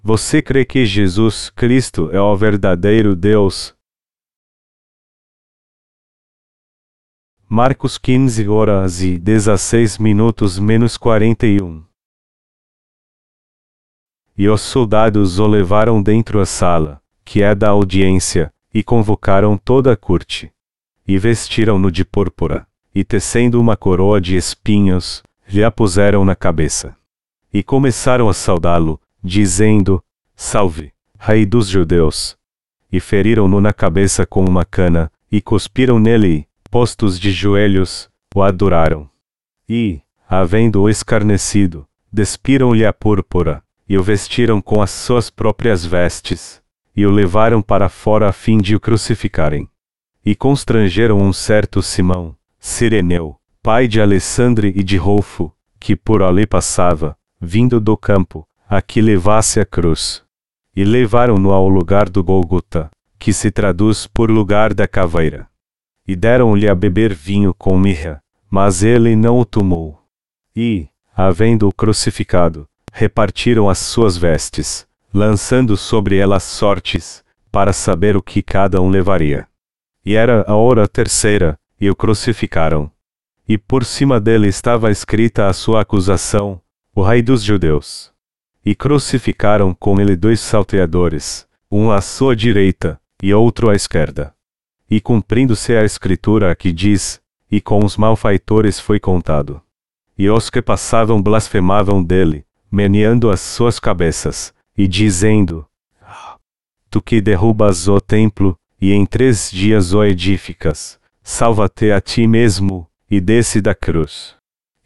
Você crê que Jesus Cristo é o verdadeiro Deus? Marcos 15 horas e 16 minutos menos 41 E os soldados o levaram dentro a sala, que é da audiência, e convocaram toda a corte. E vestiram-no de púrpura, e tecendo uma coroa de espinhos, lhe a puseram na cabeça. E começaram a saudá-lo, dizendo: Salve, Rei dos Judeus! E feriram-no na cabeça com uma cana, e cuspiram nele, postos de joelhos, o adoraram. E, havendo-o escarnecido, despiram-lhe a púrpura, e o vestiram com as suas próprias vestes, e o levaram para fora a fim de o crucificarem. E constrangeram um certo Simão, Sireneu, pai de Alessandre e de Rolfo, que por ali passava, vindo do campo, a que levasse a cruz. E levaram-no ao lugar do Golgota, que se traduz por lugar da caveira e deram-lhe a beber vinho com mirra, mas ele não o tomou. E, havendo-o crucificado, repartiram as suas vestes, lançando sobre elas sortes, para saber o que cada um levaria. E era a hora terceira, e o crucificaram. E por cima dele estava escrita a sua acusação, o rei dos judeus. E crucificaram com ele dois salteadores, um à sua direita, e outro à esquerda. E cumprindo-se a escritura que diz: E com os malfeitores foi contado. E os que passavam blasfemavam dele, meneando as suas cabeças, e dizendo: Tu que derrubas o templo, e em três dias o edificas, salva-te a ti mesmo, e desce da cruz.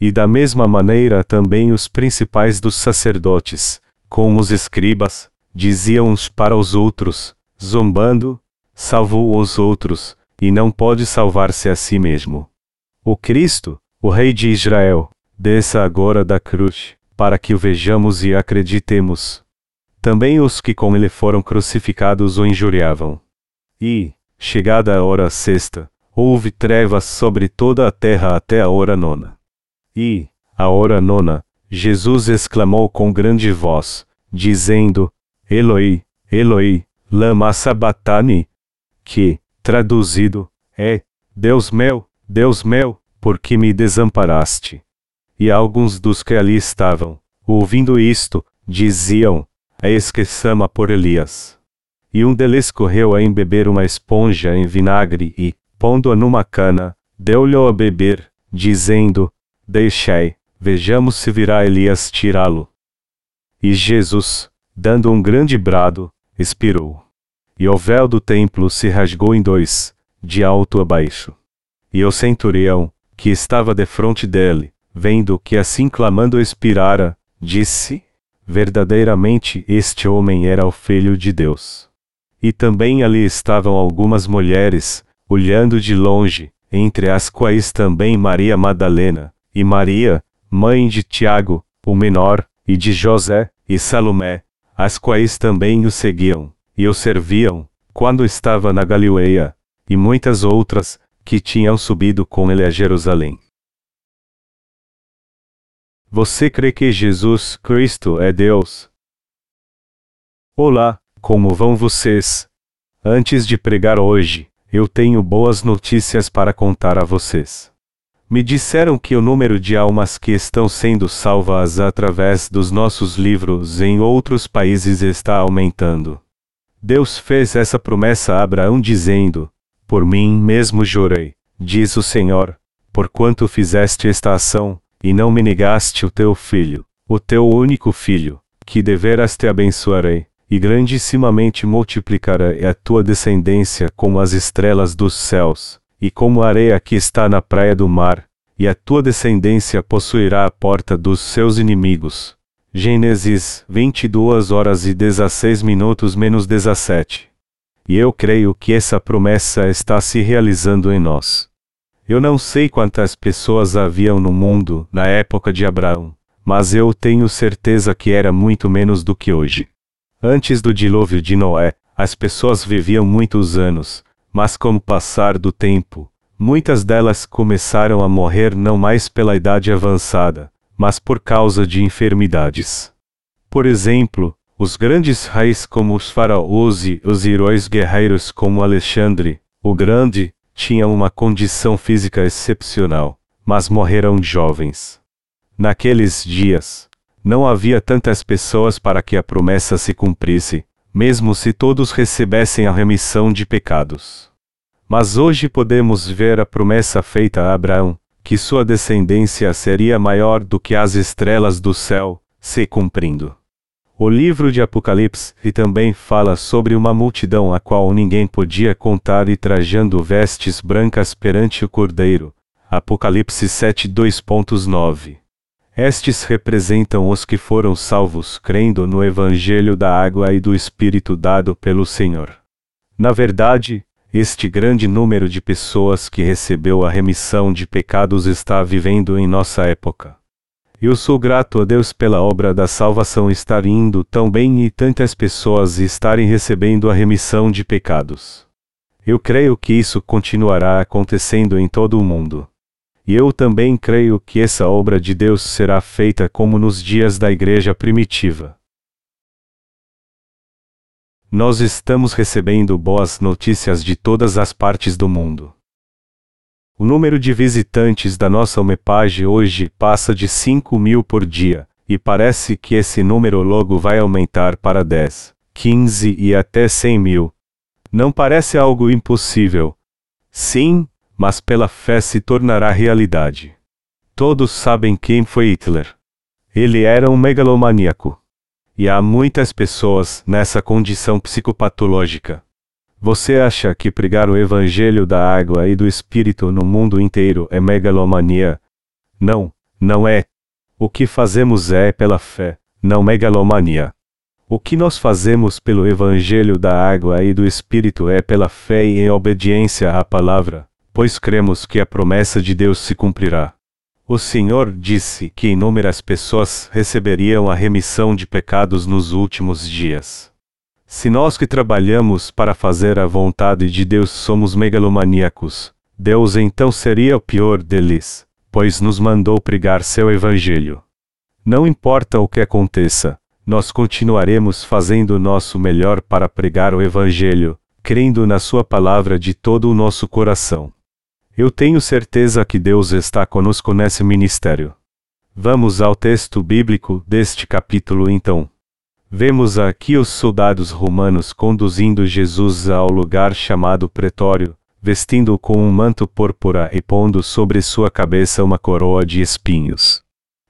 E da mesma maneira também os principais dos sacerdotes, com os escribas, diziam uns para os outros, zombando, salvou os outros, e não pode salvar-se a si mesmo. O Cristo, o Rei de Israel, desça agora da cruz, para que o vejamos e acreditemos. Também os que com ele foram crucificados o injuriavam. E, chegada a hora sexta, houve trevas sobre toda a terra até a hora nona. E, a hora nona, Jesus exclamou com grande voz, dizendo: Eloi, Eloi, lama sabachthani, que, traduzido, é: Deus meu, Deus meu, por que me desamparaste? E alguns dos que ali estavam, ouvindo isto, diziam: Eis que por Elias. E um deles correu a embeber uma esponja em vinagre e, pondo-a numa cana, deu-lhe a beber, dizendo: Deixai, vejamos se virá Elias tirá-lo. E Jesus, dando um grande brado, expirou. E o véu do templo se rasgou em dois, de alto a baixo. E o centurião, que estava defronte dele, vendo que assim clamando expirara, disse: Verdadeiramente este homem era o Filho de Deus. E também ali estavam algumas mulheres, olhando de longe, entre as quais também Maria Madalena, e Maria, mãe de Tiago, o menor, e de José, e Salomé, as quais também o seguiam e o serviam, quando estava na Galileia, e muitas outras, que tinham subido com ele a Jerusalém. Você crê que Jesus Cristo é Deus? Olá, como vão vocês? Antes de pregar hoje, eu tenho boas notícias para contar a vocês. Me disseram que o número de almas que estão sendo salvas através dos nossos livros em outros países está aumentando. Deus fez essa promessa a Abraão dizendo: Por mim mesmo jurei, diz o Senhor, porquanto fizeste esta ação, e não me negaste o teu filho, o teu único filho, que deveras te abençoarei, e grandissimamente multiplicarei a tua descendência como as estrelas dos céus, e como a areia que está na praia do mar, e a tua descendência possuirá a porta dos seus inimigos. Gênesis 22 horas e 16 minutos menos 17. E eu creio que essa promessa está se realizando em nós. Eu não sei quantas pessoas haviam no mundo na época de Abraão, mas eu tenho certeza que era muito menos do que hoje. Antes do dilúvio de Noé, as pessoas viviam muitos anos, mas com o passar do tempo, muitas delas começaram a morrer não mais pela idade avançada, mas por causa de enfermidades. Por exemplo, Os grandes reis como os faraós e os heróis guerreiros como Alexandre, o Grande, tinham uma condição física excepcional, mas morreram jovens. Naqueles dias, não havia tantas pessoas para que a promessa se cumprisse, mesmo se todos recebessem a remissão de pecados. Mas hoje podemos ver a promessa feita a Abraão, que sua descendência seria maior do que as estrelas do céu, se cumprindo. O livro de Apocalipse também fala sobre uma multidão a qual ninguém podia contar e trajando vestes brancas perante o Cordeiro. Apocalipse 7 2.9 Estes representam os que foram salvos crendo no Evangelho da água e do Espírito dado pelo Senhor. Na verdade, este grande número de pessoas que recebeu a remissão de pecados está vivendo em nossa época. Eu sou grato a Deus pela obra da salvação estar indo tão bem e tantas pessoas estarem recebendo a remissão de pecados. Eu creio que isso continuará acontecendo em todo o mundo. E eu também creio que essa obra de Deus será feita como nos dias da igreja primitiva. Nós estamos recebendo boas notícias de todas as partes do mundo. O número de visitantes da nossa homepage hoje passa de 5 mil por dia, e parece que esse número logo vai aumentar para 10, 15 e até 100 mil. Não parece algo impossível. Sim, mas pela fé se tornará realidade. Todos sabem quem foi Hitler. Ele era um megalomaníaco. E há muitas pessoas nessa condição psicopatológica. Você acha que pregar o evangelho da água e do espírito no mundo inteiro é megalomania? Não, não é. O que fazemos é pela fé, não megalomania. O que nós fazemos pelo evangelho da água e do espírito é pela fé e em obediência à palavra, pois cremos que a promessa de Deus se cumprirá. O Senhor disse que inúmeras pessoas receberiam a remissão de pecados nos últimos dias. Se nós que trabalhamos para fazer a vontade de Deus somos megalomaníacos, Deus então seria o pior deles, pois nos mandou pregar seu evangelho. Não importa o que aconteça, nós continuaremos fazendo o nosso melhor para pregar o evangelho, crendo na sua palavra de todo o nosso coração. Eu tenho certeza que Deus está conosco nesse ministério. Vamos ao texto bíblico deste capítulo então. Vemos aqui os soldados romanos conduzindo Jesus ao lugar chamado Pretório, vestindo-o com um manto púrpura e pondo sobre sua cabeça uma coroa de espinhos.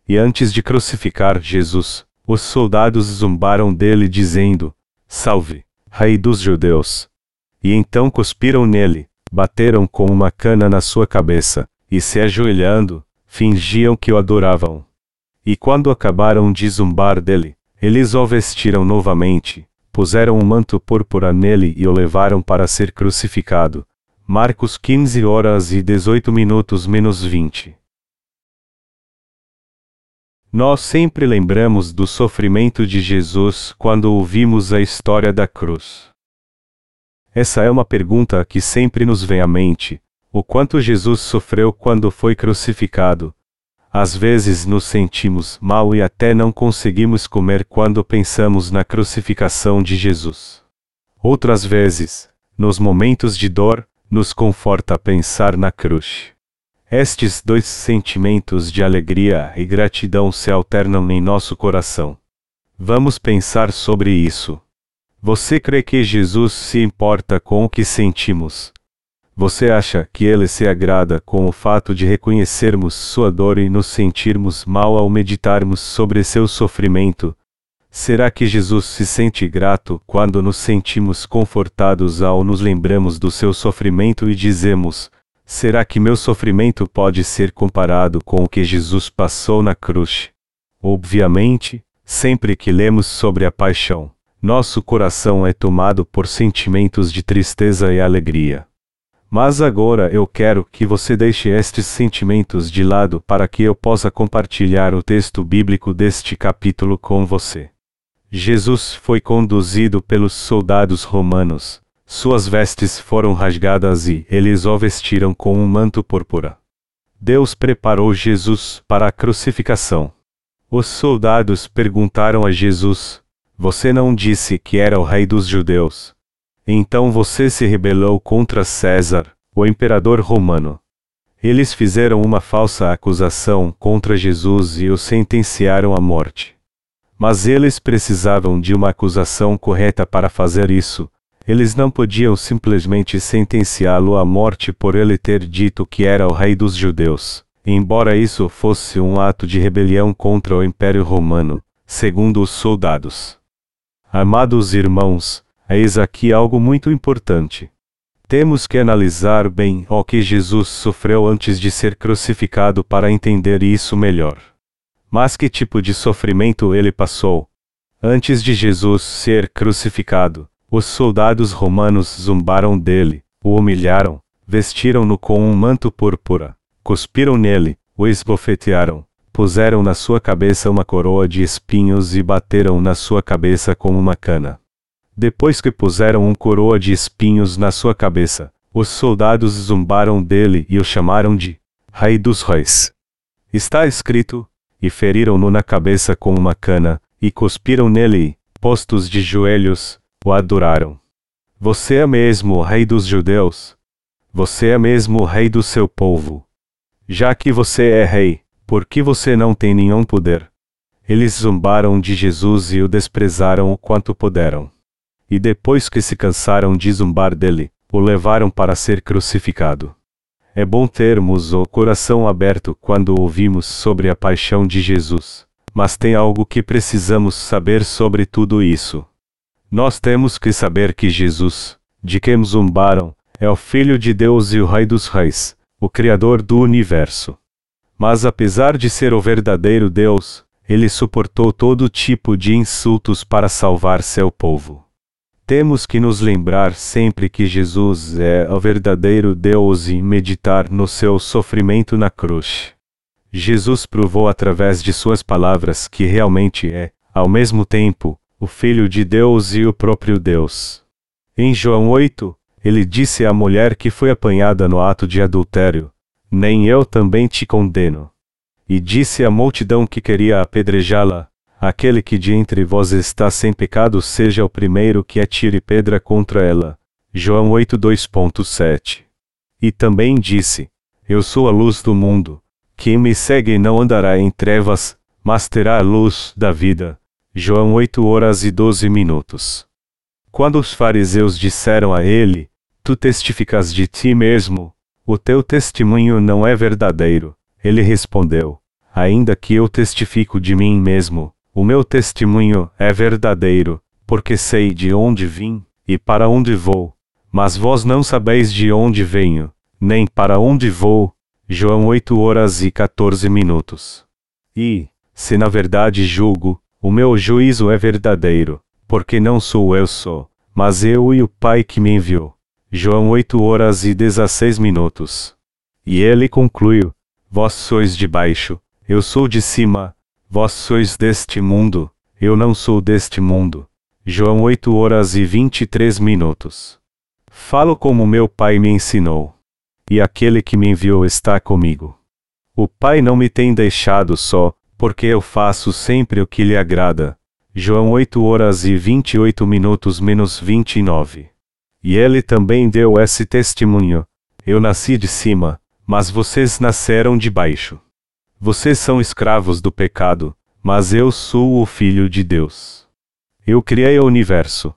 E antes de crucificar Jesus, os soldados zombaram dele dizendo: Salve, Rei dos Judeus! E então cuspiram nele, bateram com uma cana na sua cabeça, e se ajoelhando, fingiam que o adoravam. E quando acabaram de zombar dele, eles o vestiram novamente, puseram um manto púrpura nele e o levaram para ser crucificado. Marcos 15 horas e 18 minutos menos 20. Nós sempre lembramos do sofrimento de Jesus quando ouvimos a história da cruz. Essa é uma pergunta que sempre nos vem à mente: o quanto Jesus sofreu quando foi crucificado, às vezes nos sentimos mal e até não conseguimos comer quando pensamos na crucificação de Jesus. Outras vezes, nos momentos de dor, nos conforta pensar na cruz. Estes dois sentimentos de alegria e gratidão se alternam em nosso coração. Vamos pensar sobre isso. Você crê que Jesus se importa com o que sentimos, você acha que ele se agrada com o fato de reconhecermos sua dor e nos sentirmos mal ao meditarmos sobre seu sofrimento? Será que Jesus se sente grato quando nos sentimos confortados ao nos lembramos do seu sofrimento e dizemos: Será que meu sofrimento pode ser comparado com o que Jesus passou na cruz? Obviamente, sempre que lemos sobre a paixão, nosso coração é tomado por sentimentos de tristeza e alegria. Mas agora eu quero que você deixe estes sentimentos de lado para que eu possa compartilhar o texto bíblico deste capítulo com você. Jesus foi conduzido pelos soldados romanos, suas vestes foram rasgadas e eles o vestiram com um manto púrpura. Deus preparou Jesus para a crucificação. Os soldados perguntaram a Jesus: Você não disse que era o rei dos judeus. Então você se rebelou contra César, o imperador romano. Eles fizeram uma falsa acusação contra Jesus e o sentenciaram à morte. Mas eles precisavam de uma acusação correta para fazer isso. Eles não podiam simplesmente sentenciá-lo à morte por ele ter dito que era o rei dos judeus, embora isso fosse um ato de rebelião contra o Império Romano, segundo os soldados. Amados irmãos, eis aqui algo muito importante. Temos que analisar bem o que Jesus sofreu antes de ser crucificado para entender isso melhor. Mas que tipo de sofrimento ele passou? Antes de Jesus ser crucificado, os soldados romanos zombaram dele, o humilharam, vestiram-no com um manto púrpura, cuspiram nele, o esbofetearam, puseram na sua cabeça uma coroa de espinhos e bateram na sua cabeça com uma cana. Depois que puseram um coroa de espinhos na sua cabeça, os soldados zombaram dele e o chamaram de Rei dos Reis. Está escrito: E feriram-no na cabeça com uma cana, e cuspiram nele, postos de joelhos, o adoraram. Você é mesmo o Rei dos Judeus? Você é mesmo o Rei do seu povo? Já que você é Rei, por que você não tem nenhum poder? Eles zombaram de Jesus e o desprezaram o quanto puderam e depois que se cansaram de zumbar dele, o levaram para ser crucificado. É bom termos o coração aberto quando ouvimos sobre a paixão de Jesus, mas tem algo que precisamos saber sobre tudo isso. Nós temos que saber que Jesus, de quem zumbaram, é o Filho de Deus e o Rei dos Reis, o Criador do universo. Mas apesar de ser o verdadeiro Deus, ele suportou todo tipo de insultos para salvar seu povo. Temos que nos lembrar sempre que Jesus é o verdadeiro Deus e meditar no seu sofrimento na cruz. Jesus provou através de suas palavras que realmente é, ao mesmo tempo, o Filho de Deus e o próprio Deus. Em João 8, ele disse à mulher que foi apanhada no ato de adultério: Nem eu também te condeno. E disse à multidão que queria apedrejá-la: Aquele que de entre vós está sem pecado seja o primeiro que atire pedra contra ela. João 8:2.7. E também disse: Eu sou a luz do mundo. Quem me segue não andará em trevas, mas terá a luz da vida. João 8 horas e 12 minutos. Quando os fariseus disseram a ele: Tu testificas de ti mesmo, o teu testemunho não é verdadeiro, ele respondeu: Ainda que eu testifico de mim mesmo, o meu testemunho é verdadeiro, porque sei de onde vim e para onde vou. Mas vós não sabeis de onde venho, nem para onde vou. João 8 horas e 14 minutos. E, se na verdade julgo, o meu juízo é verdadeiro, porque não sou eu só, mas eu e o Pai que me enviou. João 8 horas e 16 minutos. E ele concluiu: Vós sois de baixo, eu sou de cima, Vós sois deste mundo, eu não sou deste mundo. João 8 horas e 23 minutos. Falo como meu Pai me ensinou. E aquele que me enviou está comigo. O Pai não me tem deixado só, porque eu faço sempre o que lhe agrada. João 8 horas e 28 minutos menos 29. E ele também deu esse testemunho. Eu nasci de cima, mas vocês nasceram de baixo. Vocês são escravos do pecado, mas eu sou o Filho de Deus. Eu criei o universo.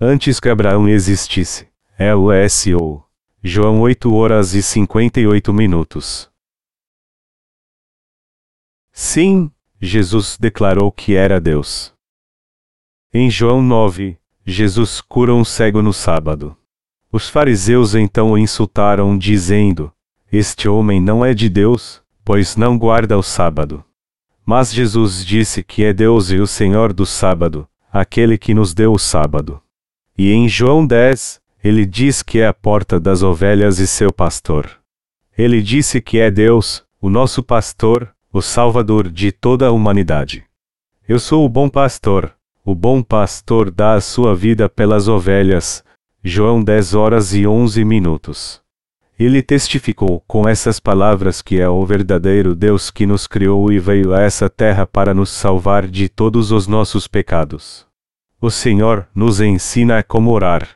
Antes que Abraão existisse. É o S.O. João 8 horas e 58 minutos. Sim, Jesus declarou que era Deus. Em João 9, Jesus cura um cego no sábado. Os fariseus então o insultaram, dizendo: Este homem não é de Deus, pois não guarda o sábado. Mas Jesus disse que é Deus e o Senhor do sábado, aquele que nos deu o sábado. E em João 10, ele diz que é a porta das ovelhas e seu pastor. Ele disse que é Deus, o nosso pastor, o Salvador de toda a humanidade. Eu sou o bom pastor, o bom pastor dá a sua vida pelas ovelhas. João 10 horas e 11 minutos. Ele testificou com essas palavras que é o verdadeiro Deus que nos criou e veio a essa terra para nos salvar de todos os nossos pecados. O Senhor nos ensina como orar.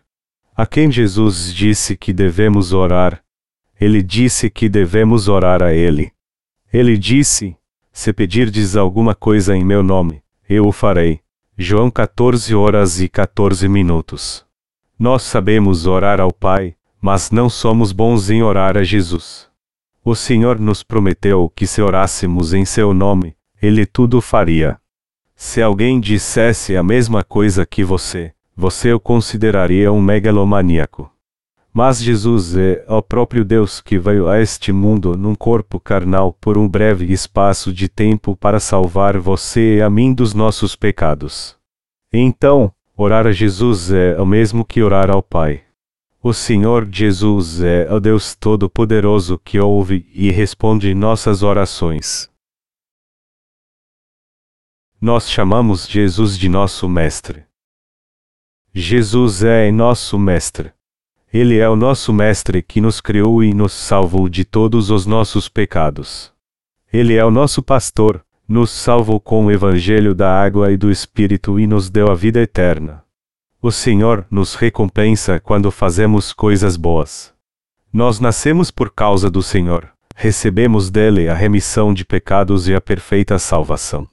A quem Jesus disse que devemos orar? Ele disse que devemos orar a Ele. Ele disse: Se pedirdes alguma coisa em meu nome, eu o farei. João 14 horas e 14 minutos. Nós sabemos orar ao Pai, mas não somos bons em orar a Jesus. O Senhor nos prometeu que se orássemos em seu nome, ele tudo faria. Se alguém dissesse a mesma coisa que você, você o consideraria um megalomaníaco. Mas Jesus é o próprio Deus que veio a este mundo num corpo carnal por um breve espaço de tempo para salvar você e a mim dos nossos pecados. Então, orar a Jesus é o mesmo que orar ao Pai. O Senhor Jesus é o Deus Todo-Poderoso que ouve e responde nossas orações. Nós chamamos Jesus de nosso Mestre. Jesus é nosso Mestre. Ele é o nosso Mestre que nos criou e nos salvou de todos os nossos pecados. Ele é o nosso pastor, nos salvou com o Evangelho da água e do Espírito e nos deu a vida eterna. O Senhor nos recompensa quando fazemos coisas boas. Nós nascemos por causa do Senhor, recebemos dele a remissão de pecados e a perfeita salvação.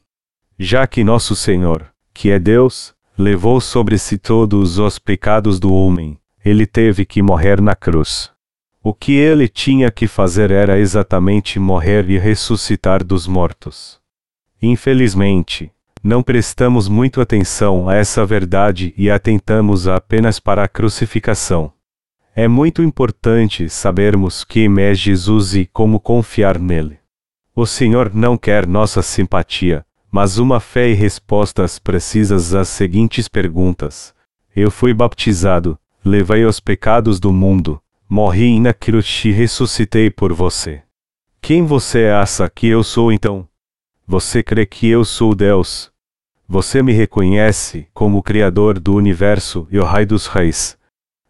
Já que nosso Senhor, que é Deus, levou sobre si todos os pecados do homem, ele teve que morrer na cruz. O que ele tinha que fazer era exatamente morrer e ressuscitar dos mortos. Infelizmente, não prestamos muito atenção a essa verdade e atentamos apenas para a crucificação. É muito importante sabermos quem é Jesus e como confiar nele. O Senhor não quer nossa simpatia, mas uma fé e respostas precisas às seguintes perguntas. Eu fui baptizado, levei os pecados do mundo, morri na cruz e ressuscitei por você. Quem você acha que eu sou então? Você crê que eu sou Deus, você me reconhece como o Criador do universo e o Rei dos Reis.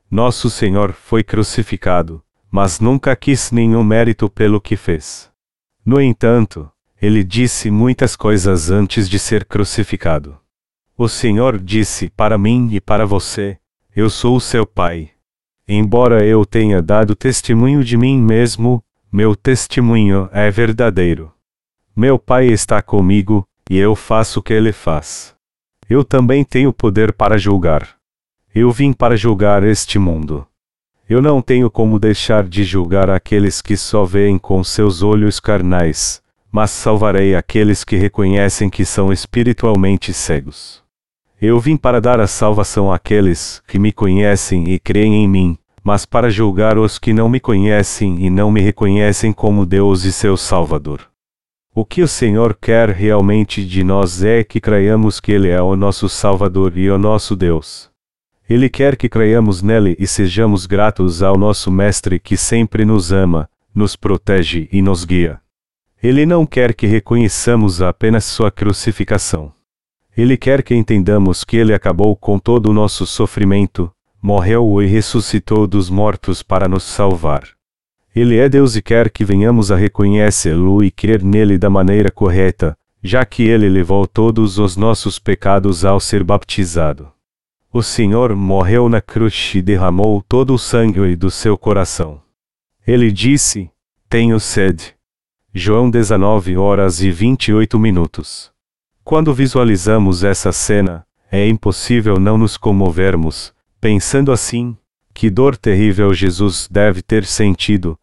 Nosso Senhor foi crucificado, mas nunca quis nenhum mérito pelo que fez. No entanto, ele disse muitas coisas antes de ser crucificado. O Senhor disse para mim e para você: Eu sou seu Pai. Embora eu tenha dado testemunho de mim mesmo, meu testemunho é verdadeiro. Meu Pai está comigo, e eu faço o que ele faz. Eu também tenho poder para julgar. Eu vim para julgar este mundo. Eu não tenho como deixar de julgar aqueles que só veem com seus olhos carnais, mas salvarei aqueles que reconhecem que são espiritualmente cegos. Eu vim para dar a salvação àqueles que me conhecem e creem em mim, mas para julgar os que não me conhecem e não me reconhecem como Deus e seu Salvador. O que o Senhor quer realmente de nós é que creiamos que Ele é o nosso Salvador e o nosso Deus. Ele quer que creiamos nele e sejamos gratos ao nosso Mestre que sempre nos ama, nos protege e nos guia. Ele não quer que reconheçamos apenas sua crucificação. Ele quer que entendamos que ele acabou com todo o nosso sofrimento, morreu e ressuscitou dos mortos para nos salvar. Ele é Deus e quer que venhamos a reconhecê-lo e crer nele da maneira correta, já que ele levou todos os nossos pecados ao ser baptizado. O Senhor morreu na cruz e derramou todo o sangue do seu coração. Ele disse: Tenho sede. João 19 horas e 28 minutos. Quando visualizamos essa cena, é impossível não nos comovermos, pensando assim: que dor terrível Jesus deve ter sentido,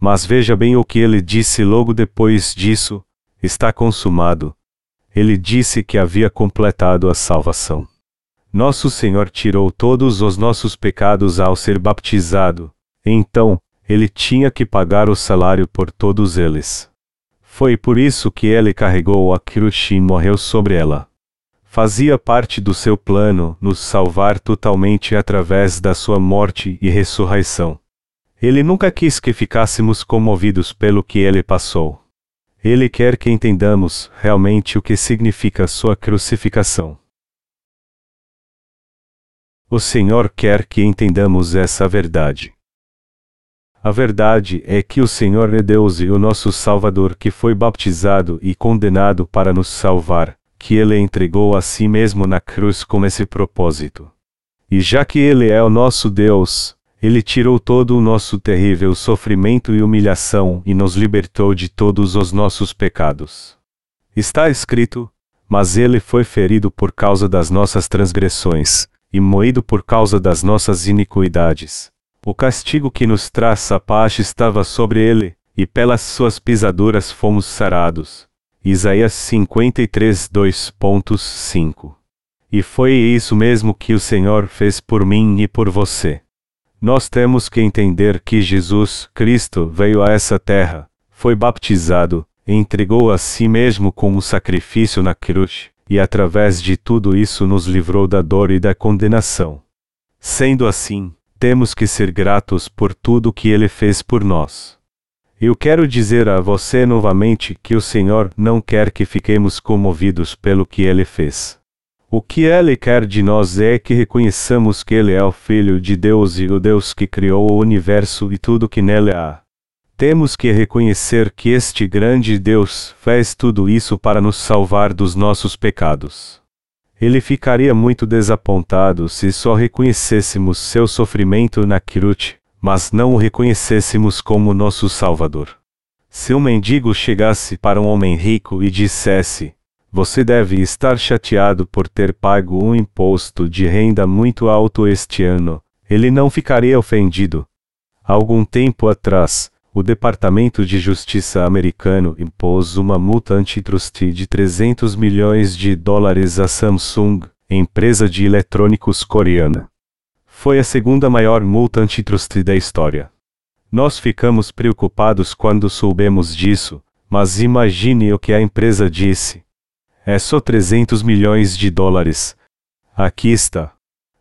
mas veja bem o que ele disse logo depois disso: está consumado. Ele disse que havia completado a salvação. Nosso Senhor tirou todos os nossos pecados ao ser baptizado, então, ele tinha que pagar o salário por todos eles. Foi por isso que ele carregou a cruz e morreu sobre ela. Fazia parte do seu plano nos salvar totalmente através da sua morte e ressurreição. Ele nunca quis que ficássemos comovidos pelo que ele passou. Ele quer que entendamos realmente o que significa sua crucificação. O Senhor quer que entendamos essa verdade. A verdade é que o Senhor é Deus e o nosso Salvador que foi baptizado e condenado para nos salvar, que ele entregou a si mesmo na cruz com esse propósito. E já que ele é o nosso Deus, ele tirou todo o nosso terrível sofrimento e humilhação e nos libertou de todos os nossos pecados. Está escrito: Mas ele foi ferido por causa das nossas transgressões, e moído por causa das nossas iniquidades. O castigo que nos traz a paz estava sobre ele, e pelas suas pisaduras fomos sarados. Isaías 53, 2.5 E foi isso mesmo que o Senhor fez por mim e por você. Nós temos que entender que Jesus Cristo veio a essa terra, foi baptizado, entregou a si mesmo como sacrifício na cruz, e através de tudo isso nos livrou da dor e da condenação. Sendo assim, temos que ser gratos por tudo que ele fez por nós. Eu quero dizer a você novamente que o Senhor não quer que fiquemos comovidos pelo que ele fez. O que ele quer de nós é que reconheçamos que ele é o Filho de Deus e o Deus que criou o universo e tudo que nele há. Temos que reconhecer que este grande Deus fez tudo isso para nos salvar dos nossos pecados. Ele ficaria muito desapontado se só reconhecêssemos seu sofrimento na cruz mas não o reconhecêssemos como nosso Salvador. Se um mendigo chegasse para um homem rico e dissesse: Você deve estar chateado por ter pago um imposto de renda muito alto este ano, ele não ficaria ofendido. Algum tempo atrás, o Departamento de Justiça americano impôs uma multa antitrust de 300 milhões de dólares à Samsung, empresa de eletrônicos coreana. Foi a segunda maior multa antitrust da história. Nós ficamos preocupados quando soubemos disso, mas imagine o que a empresa disse. É só 300 milhões de dólares. Aqui está.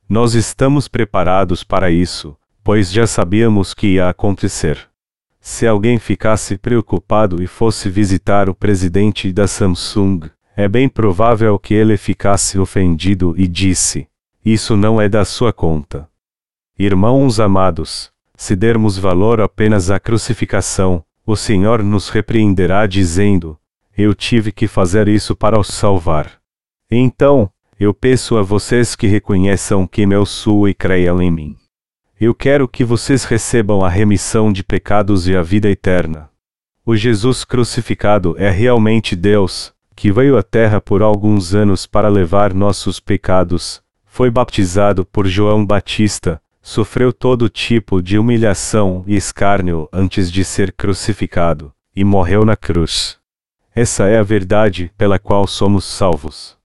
Nós estamos preparados para isso, pois já sabíamos que ia acontecer. Se alguém ficasse preocupado e fosse visitar o presidente da Samsung, é bem provável que ele ficasse ofendido e disse: Isso não é da sua conta. Irmãos amados, se dermos valor apenas à crucificação, o Senhor nos repreenderá dizendo: Eu tive que fazer isso para os salvar. Então, eu peço a vocês que reconheçam que eu sou e creiam em mim. Eu quero que vocês recebam a remissão de pecados e a vida eterna. O Jesus crucificado é realmente Deus, que veio à terra por alguns anos para levar nossos pecados, foi baptizado por João Batista, sofreu todo tipo de humilhação e escárnio antes de ser crucificado, e morreu na cruz. Essa é a verdade pela qual somos salvos.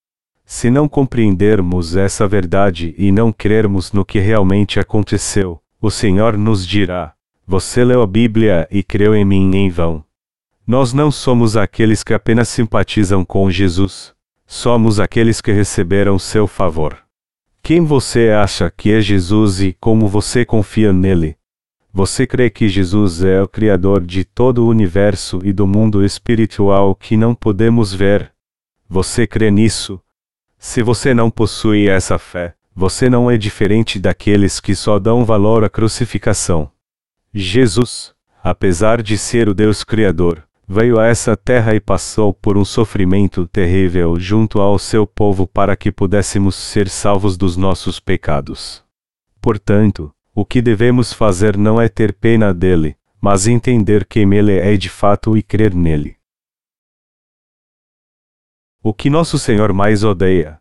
Se não compreendermos essa verdade e não crermos no que realmente aconteceu, o Senhor nos dirá: Você leu a Bíblia e creu em mim em vão. Nós não somos aqueles que apenas simpatizam com Jesus, somos aqueles que receberam seu favor. Quem você acha que é Jesus e como você confia nele? Você crê que Jesus é o Criador de todo o universo e do mundo espiritual que não podemos ver? Você crê nisso? Se você não possui essa fé, você não é diferente daqueles que só dão valor à crucificação. Jesus, apesar de ser o Deus Criador, veio a essa terra e passou por um sofrimento terrível junto ao seu povo para que pudéssemos ser salvos dos nossos pecados. Portanto, o que devemos fazer não é ter pena dele, mas entender quem ele é de fato e crer nele. O que nosso Senhor mais odeia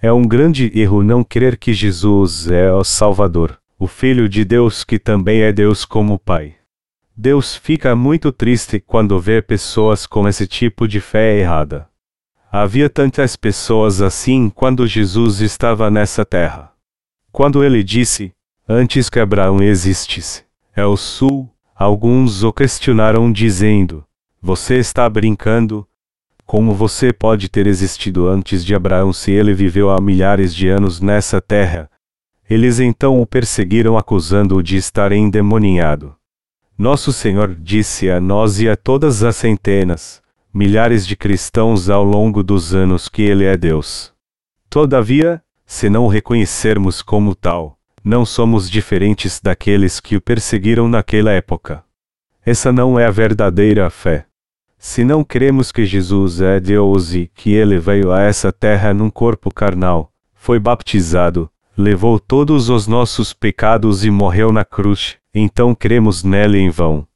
é um grande erro não crer que Jesus é o Salvador, o Filho de Deus que também é Deus como Pai. Deus fica muito triste quando vê pessoas com esse tipo de fé errada. Havia tantas pessoas assim quando Jesus estava nessa terra. Quando ele disse, antes que Abraão existisse, é o sul, alguns o questionaram dizendo, você está brincando? Como você pode ter existido antes de Abraão se ele viveu há milhares de anos nessa terra? Eles então o perseguiram acusando-o de estar endemoniado. Nosso Senhor disse a nós e a todas as centenas, milhares de cristãos ao longo dos anos que Ele é Deus. Todavia, se não o reconhecermos como tal, não somos diferentes daqueles que o perseguiram naquela época. Essa não é a verdadeira fé. Se não cremos que Jesus é Deus e que ele veio a essa terra num corpo carnal, foi baptizado, levou todos os nossos pecados e morreu na cruz, então cremos nele em vão.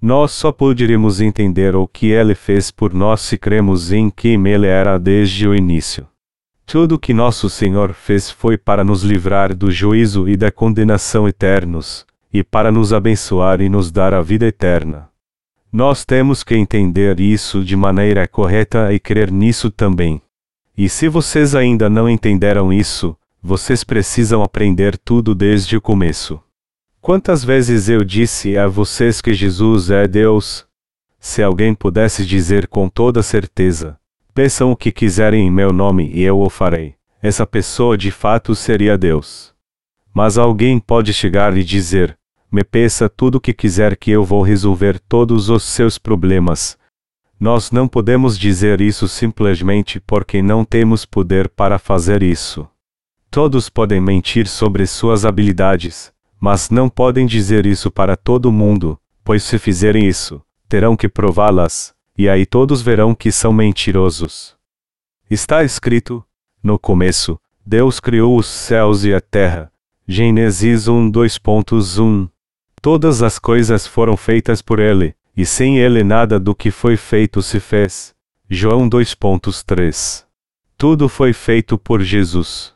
Nós só poderemos entender o que ele fez por nós se cremos em quem ele era desde o início. Tudo que nosso Senhor fez foi para nos livrar do juízo e da condenação eternos, e para nos abençoar e nos dar a vida eterna. Nós temos que entender isso de maneira correta e crer nisso também. E se vocês ainda não entenderam isso, vocês precisam aprender tudo desde o começo. Quantas vezes eu disse a vocês que Jesus é Deus? Se alguém pudesse dizer com toda certeza, peçam o que quiserem em meu nome e eu o farei, essa pessoa de fato seria Deus. Mas alguém pode chegar e dizer: me peça tudo o que quiser que eu vou resolver todos os seus problemas. Nós não podemos dizer isso simplesmente porque não temos poder para fazer isso. Todos podem mentir sobre suas habilidades, mas não podem dizer isso para todo mundo, pois se fizerem isso, terão que prová-las, e aí todos verão que são mentirosos. Está escrito: No começo, Deus criou os céus e a terra. Gênesis 1 2.1 Todas as coisas foram feitas por ele, e sem ele nada do que foi feito se fez. João 2.3 Tudo foi feito por Jesus.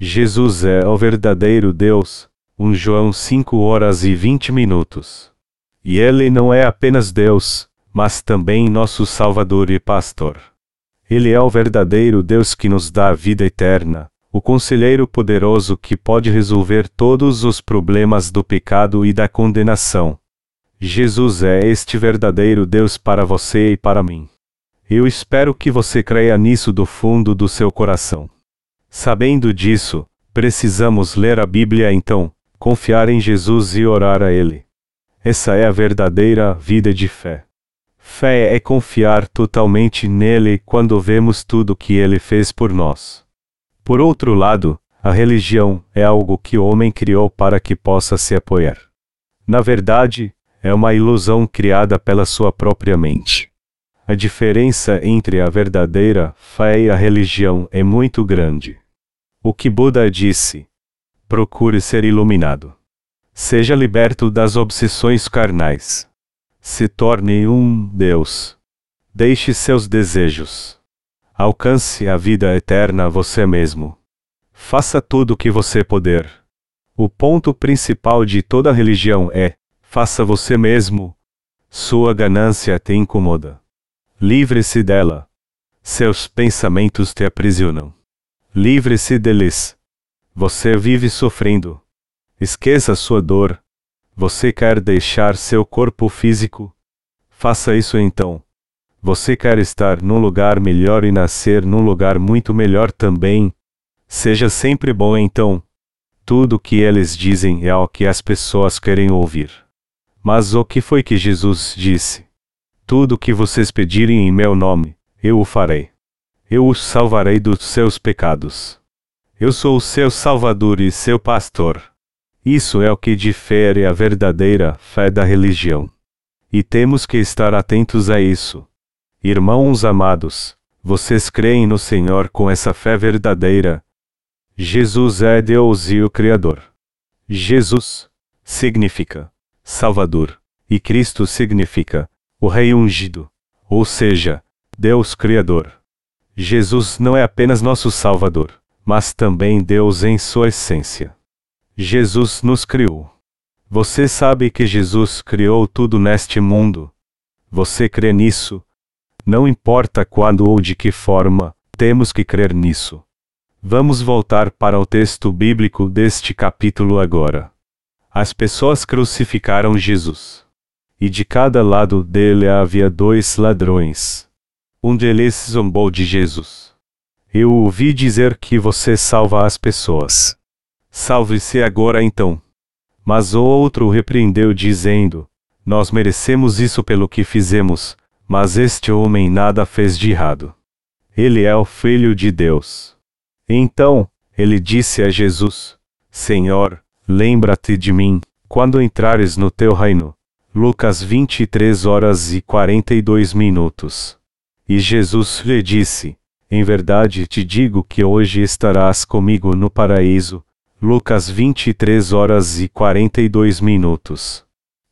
Jesus é o verdadeiro Deus. 1 João 5 horas e 20 minutos. E ele não é apenas Deus, mas também nosso Salvador e Pastor. Ele é o verdadeiro Deus que nos dá a vida eterna, o conselheiro poderoso que pode resolver todos os problemas do pecado e da condenação. Jesus é este verdadeiro Deus para você e para mim. Eu espero que você creia nisso do fundo do seu coração. Sabendo disso, precisamos ler a Bíblia então, confiar em Jesus e orar a Ele. Essa é a verdadeira vida de fé. Fé é confiar totalmente nele quando vemos tudo que ele fez por nós. Por outro lado, a religião é algo que o homem criou para que possa se apoiar. Na verdade, é uma ilusão criada pela sua própria mente. A diferença entre a verdadeira fé e a religião é muito grande. O que Buda disse: procure ser iluminado. Seja liberto das obsessões carnais. Se torne um Deus. Deixe seus desejos. Alcance a vida eterna você mesmo. Faça tudo o que você puder. O ponto principal de toda religião é: faça você mesmo. Sua ganância te incomoda. Livre-se dela. Seus pensamentos te aprisionam. Livre-se deles. Você vive sofrendo. Esqueça sua dor. Você quer deixar seu corpo físico? Faça isso então. Você quer estar num lugar melhor e nascer num lugar muito melhor também? Seja sempre bom então. Tudo o que eles dizem é o que as pessoas querem ouvir. Mas o que foi que Jesus disse? Tudo o que vocês pedirem em meu nome, eu o farei. Eu os salvarei dos seus pecados. Eu sou o seu Salvador e seu pastor. Isso é o que difere a verdadeira fé da religião. E temos que estar atentos a isso. Irmãos amados, vocês creem no Senhor com essa fé verdadeira? Jesus é Deus e o Criador. Jesus significa Salvador, e Cristo significa o Rei ungido, ou seja, Deus Criador. Jesus não é apenas nosso Salvador, mas também Deus em sua essência. Jesus nos criou. Você sabe que Jesus criou tudo neste mundo? Você crê nisso? Não importa quando ou de que forma, temos que crer nisso. Vamos voltar para o texto bíblico deste capítulo agora. As pessoas crucificaram Jesus. E de cada lado dele havia dois ladrões. Um deles zombou de Jesus. Eu ouvi dizer que você salva as pessoas. Salve-se agora então. Mas o outro repreendeu, dizendo: Nós merecemos isso pelo que fizemos, mas este homem nada fez de errado. Ele é o Filho de Deus. Então, ele disse a Jesus: Senhor, lembra-te de mim, quando entrares no teu reino. Lucas 23 horas e 42 minutos. E Jesus lhe disse: Em verdade te digo que hoje estarás comigo no paraíso. Lucas 23 horas e 42 minutos.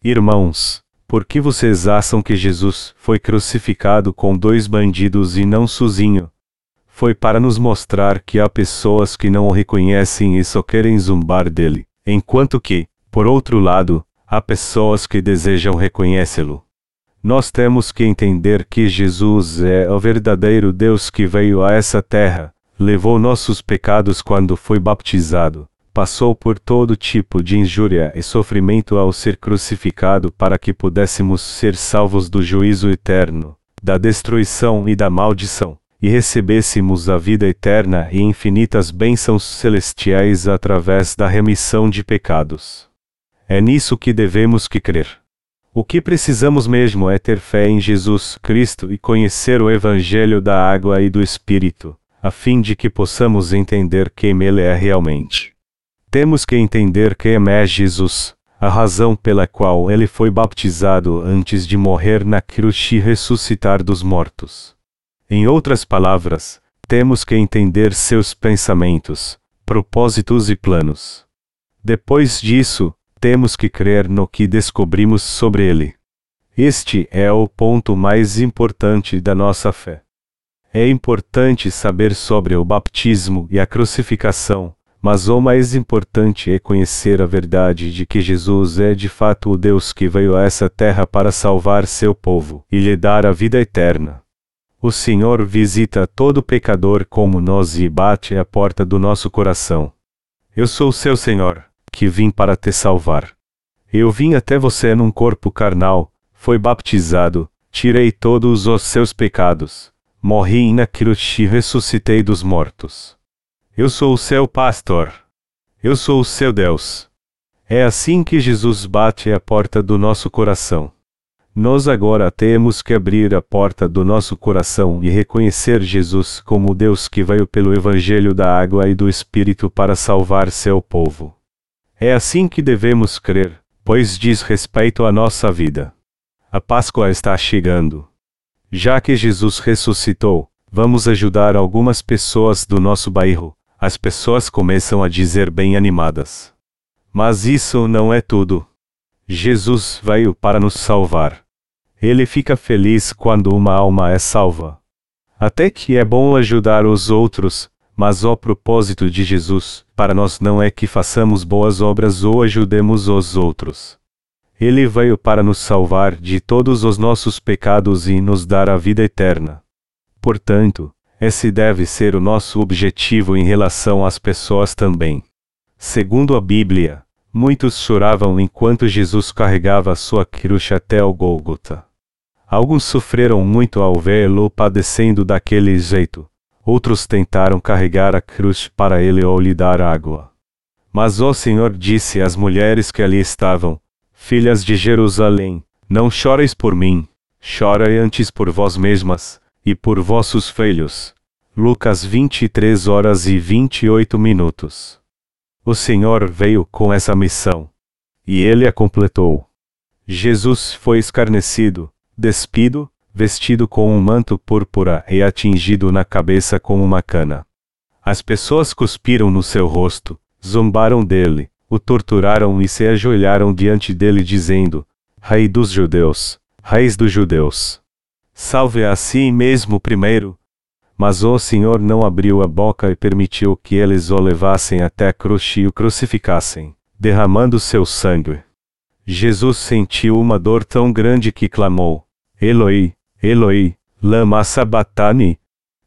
Irmãos, por que vocês acham que Jesus foi crucificado com dois bandidos e não sozinho? Foi para nos mostrar que há pessoas que não o reconhecem e só querem zombar dele, enquanto que, por outro lado, há pessoas que desejam reconhecê-lo. Nós temos que entender que Jesus é o verdadeiro Deus que veio a essa terra, levou nossos pecados quando foi baptizado, passou por todo tipo de injúria e sofrimento ao ser crucificado para que pudéssemos ser salvos do juízo eterno, da destruição e da maldição, e recebêssemos a vida eterna e infinitas bênçãos celestiais através da remissão de pecados. É nisso que devemos que crer. O que precisamos mesmo é ter fé em Jesus Cristo e conhecer o Evangelho da água e do Espírito, a fim de que possamos entender quem Ele é realmente. Temos que entender quem é Jesus, a razão pela qual ele foi baptizado antes de morrer na cruz e ressuscitar dos mortos. Em outras palavras, temos que entender seus pensamentos, propósitos e planos. Depois disso, temos que crer no que descobrimos sobre ele. Este é o ponto mais importante da nossa fé. É importante saber sobre o batismo e a crucificação, mas o mais importante é conhecer a verdade de que Jesus é de fato o Deus que veio a essa terra para salvar seu povo e lhe dar a vida eterna. O Senhor visita todo pecador como nós e bate à porta do nosso coração. Eu sou seu Senhor que vim para te salvar. Eu vim até você num corpo carnal, foi baptizado, tirei todos os seus pecados, morri na cruz e ressuscitei dos mortos. Eu sou o seu pastor. Eu sou o seu Deus. É assim que Jesus bate à porta do nosso coração. Nós agora temos que abrir a porta do nosso coração e reconhecer Jesus como Deus que veio pelo Evangelho da Água e do Espírito para salvar seu povo. É assim que devemos crer, pois diz respeito à nossa vida. A Páscoa está chegando. Já que Jesus ressuscitou, vamos ajudar algumas pessoas do nosso bairro. As pessoas começam a dizer bem animadas. Mas isso não é tudo. Jesus veio para nos salvar. Ele fica feliz quando uma alma é salva. Até que é bom ajudar os outros, mas o propósito de Jesus, para nós não é que façamos boas obras ou ajudemos os outros. Ele veio para nos salvar de todos os nossos pecados e nos dar a vida eterna. Portanto, esse deve ser o nosso objetivo em relação às pessoas também. Segundo a Bíblia, muitos choravam enquanto Jesus carregava sua cruz até o Gólgota. Alguns sofreram muito ao vê-lo padecendo daquele jeito, Outros tentaram carregar a cruz para ele ou lhe dar água. Mas o Senhor disse às mulheres que ali estavam: Filhas de Jerusalém, não choreis por mim, chorai antes por vós mesmas, e por vossos filhos. Lucas 23 horas e 28 minutos. O Senhor veio com essa missão. E ele a completou. Jesus foi escarnecido, despido, vestido com um manto púrpura e atingido na cabeça com uma cana. As pessoas cuspiram no seu rosto, zombaram dele, o torturaram e se ajoelharam diante dele, dizendo: Rei dos Judeus, Reis dos Judeus. Salve a si mesmo primeiro. Mas o Senhor não abriu a boca e permitiu que eles o levassem até a cruz e o crucificassem, derramando seu sangue. Jesus sentiu uma dor tão grande que clamou: Eloi, Eloi, lama sabatani,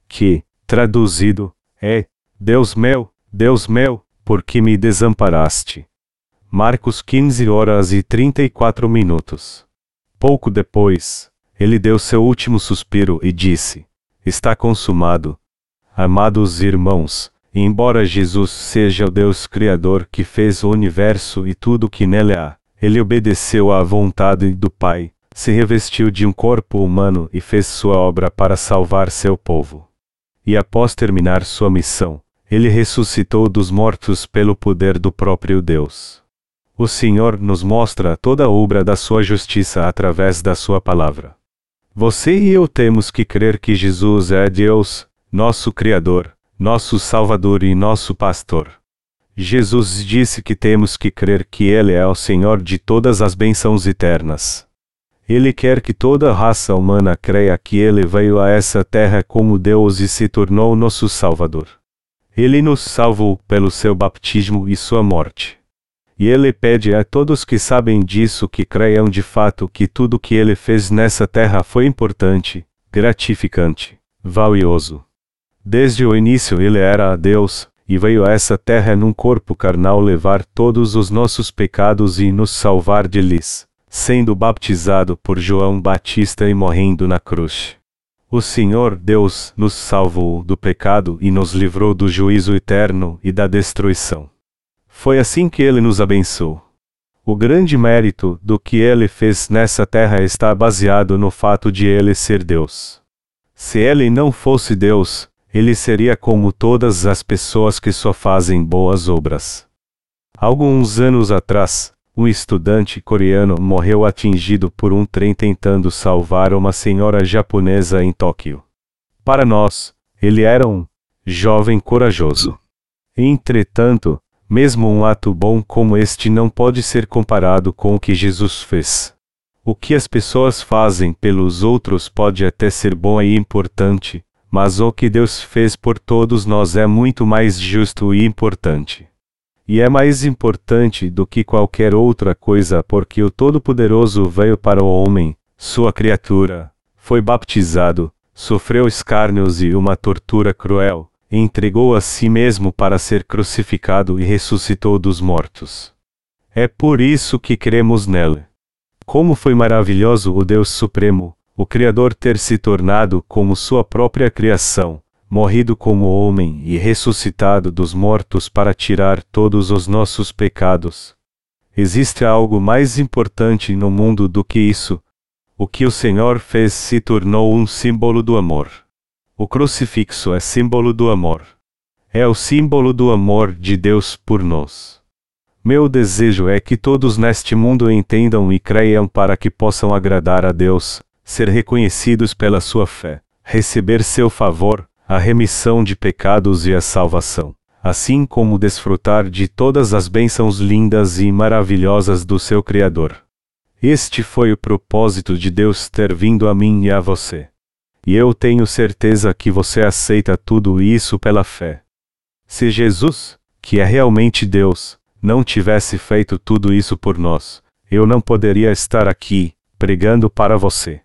que, traduzido, é, Deus meu, Deus meu, por que me desamparaste? Marcos 15 horas e 34 minutos. Pouco depois, ele deu seu último suspiro e disse: Está consumado. Amados irmãos, embora Jesus seja o Deus Criador que fez o universo e tudo que nele há, ele obedeceu à vontade do Pai, se revestiu de um corpo humano e fez sua obra para salvar seu povo. E após terminar sua missão, ele ressuscitou dos mortos pelo poder do próprio Deus. O Senhor nos mostra toda a obra da sua justiça através da sua palavra. Você e eu temos que crer que Jesus é Deus, nosso Criador, nosso Salvador e nosso Pastor. Jesus disse que temos que crer que Ele é o Senhor de todas as bênçãos eternas. Ele quer que toda a raça humana creia que Ele veio a essa terra como Deus e se tornou nosso Salvador. Ele nos salvou pelo seu batismo e sua morte. E ele pede a todos que sabem disso que creiam de fato que tudo que ele fez nessa terra foi importante, gratificante, valioso. Desde o início ele era a Deus, e veio a essa terra num corpo carnal levar todos os nossos pecados e nos salvar de lhes, sendo baptizado por João Batista e morrendo na cruz. O Senhor Deus nos salvou do pecado e nos livrou do juízo eterno e da destruição. Foi assim que ele nos abençoou. O grande mérito do que ele fez nessa terra está baseado no fato de ele ser Deus. Se ele não fosse Deus, ele seria como todas as pessoas que só fazem boas obras. Alguns anos atrás, um estudante coreano morreu atingido por um trem tentando salvar uma senhora japonesa em Tóquio. Para nós, ele era um jovem corajoso. Entretanto, mesmo um ato bom como este não pode ser comparado com o que Jesus fez. O que as pessoas fazem pelos outros pode até ser bom e importante, mas o que Deus fez por todos nós é muito mais justo e importante. E é mais importante do que qualquer outra coisa porque o Todo-Poderoso veio para o homem, sua criatura, foi baptizado, sofreu escárnios e uma tortura cruel, entregou a si mesmo para ser crucificado e ressuscitou dos mortos. É por isso que cremos nele. Como foi maravilhoso o Deus Supremo, o Criador ter se tornado como sua própria criação, morrido como homem e ressuscitado dos mortos para tirar todos os nossos pecados. Existe algo mais importante no mundo do que isso. O que o Senhor fez se tornou um símbolo do amor. O crucifixo é símbolo do amor. É o símbolo do amor de Deus por nós. Meu desejo é que todos neste mundo entendam e creiam para que possam agradar a Deus, ser reconhecidos pela sua fé, receber seu favor, a remissão de pecados e a salvação, assim como desfrutar de todas as bênçãos lindas e maravilhosas do seu Criador. Este foi o propósito de Deus ter vindo a mim e a você. E eu tenho certeza que você aceita tudo isso pela fé. Se Jesus, que é realmente Deus, não tivesse feito tudo isso por nós, eu não poderia estar aqui, pregando para você.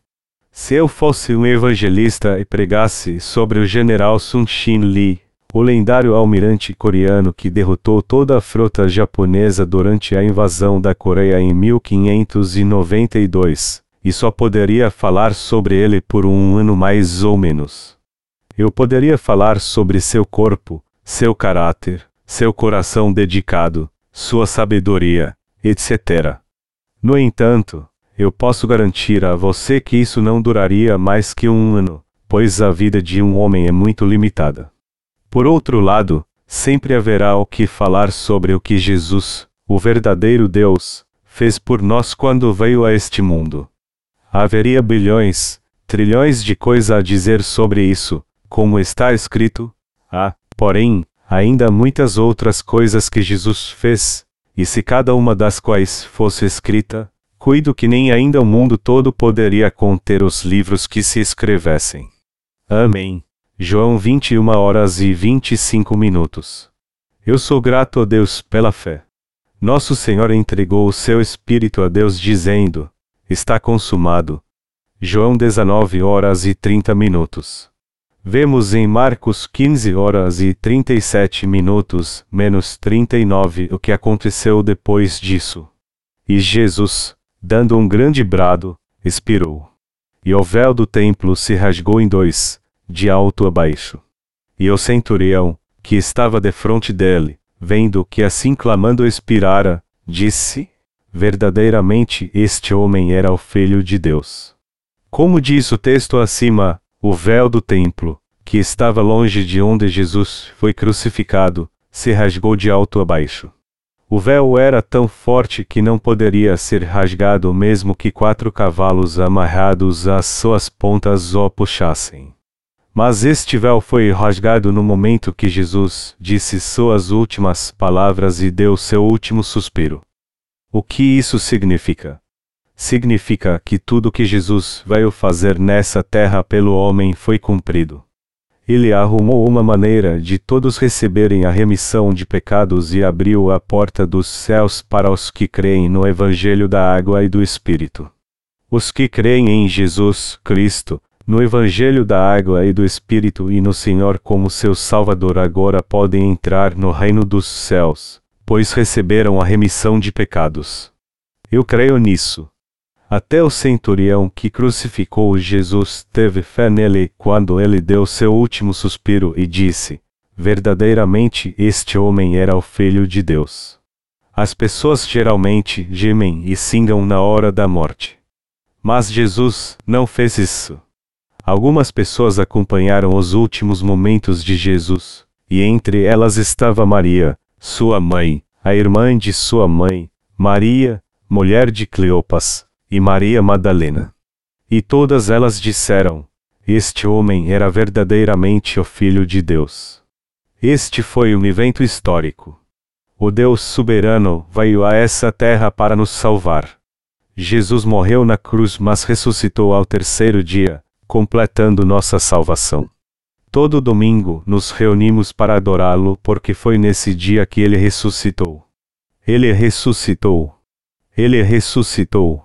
Se eu fosse um evangelista e pregasse sobre o general Sun Shin Lee, o lendário almirante coreano que derrotou toda a frota japonesa durante a invasão da Coreia em 1592, e só poderia falar sobre ele por um ano mais ou menos. Eu poderia falar sobre seu corpo, seu caráter, seu coração dedicado, sua sabedoria, etc. No entanto, eu posso garantir a você que isso não duraria mais que um ano, pois a vida de um homem é muito limitada. Por outro lado, sempre haverá o que falar sobre o que Jesus, o verdadeiro Deus, fez por nós quando veio a este mundo. Haveria bilhões, trilhões de coisas a dizer sobre isso, como está escrito. Há, porém, ainda muitas outras coisas que Jesus fez, e se cada uma das quais fosse escrita, cuido que nem ainda o mundo todo poderia conter os livros que se escrevessem. Amém. João 21 horas e 25 minutos. Eu sou grato a Deus pela fé. Nosso Senhor entregou o seu Espírito a Deus dizendo: Está consumado. João 19 horas e 30 minutos. Vemos em Marcos 15 horas e 37 minutos, menos 39, o que aconteceu depois disso. E Jesus, dando um grande brado, expirou. E o véu do templo se rasgou em dois, de alto a baixo. E o centurião, que estava defronte dele, vendo que assim clamando expirara, disse: Verdadeiramente este homem era o Filho de Deus. Como diz o texto acima, o véu do templo, que estava longe de onde Jesus foi crucificado, se rasgou de alto a baixo. O véu era tão forte que não poderia ser rasgado mesmo que quatro cavalos amarrados às suas pontas o puxassem. Mas este véu foi rasgado no momento que Jesus disse suas últimas palavras e deu seu último suspiro. O que isso significa? Significa que tudo que Jesus veio fazer nessa terra pelo homem foi cumprido. Ele arrumou uma maneira de todos receberem a remissão de pecados e abriu a porta dos céus para os que creem no Evangelho da Água e do Espírito. Os que creem em Jesus Cristo, no Evangelho da Água e do Espírito e no Senhor como seu Salvador agora podem entrar no reino dos céus, pois receberam a remissão de pecados. Eu creio nisso. Até o centurião que crucificou Jesus teve fé nele quando ele deu seu último suspiro e disse: Verdadeiramente este homem era o Filho de Deus. As pessoas geralmente gemem e singam na hora da morte. Mas Jesus não fez isso. Algumas pessoas acompanharam os últimos momentos de Jesus, e entre elas estava Maria, sua mãe, a irmã de sua mãe, Maria, mulher de Cleopas, e Maria Madalena. E todas elas disseram: Este homem era verdadeiramente o Filho de Deus. Este foi um evento histórico. O Deus soberano veio a essa terra para nos salvar. Jesus morreu na cruz, mas ressuscitou ao terceiro dia, completando nossa salvação. Todo domingo nos reunimos para adorá-lo, porque foi nesse dia que ele ressuscitou. Ele ressuscitou. Ele ressuscitou.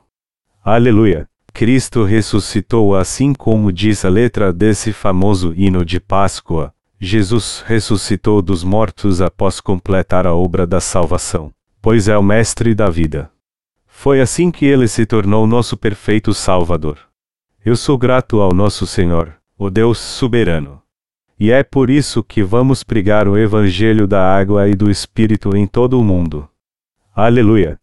Aleluia! Cristo ressuscitou assim como diz a letra desse famoso hino de Páscoa. Jesus ressuscitou dos mortos após completar a obra da salvação, pois é o Mestre da vida. Foi assim que ele se tornou nosso perfeito Salvador. Eu sou grato ao nosso Senhor, o Deus soberano. E é por isso que vamos pregar o Evangelho da água e do Espírito em todo o mundo. Aleluia!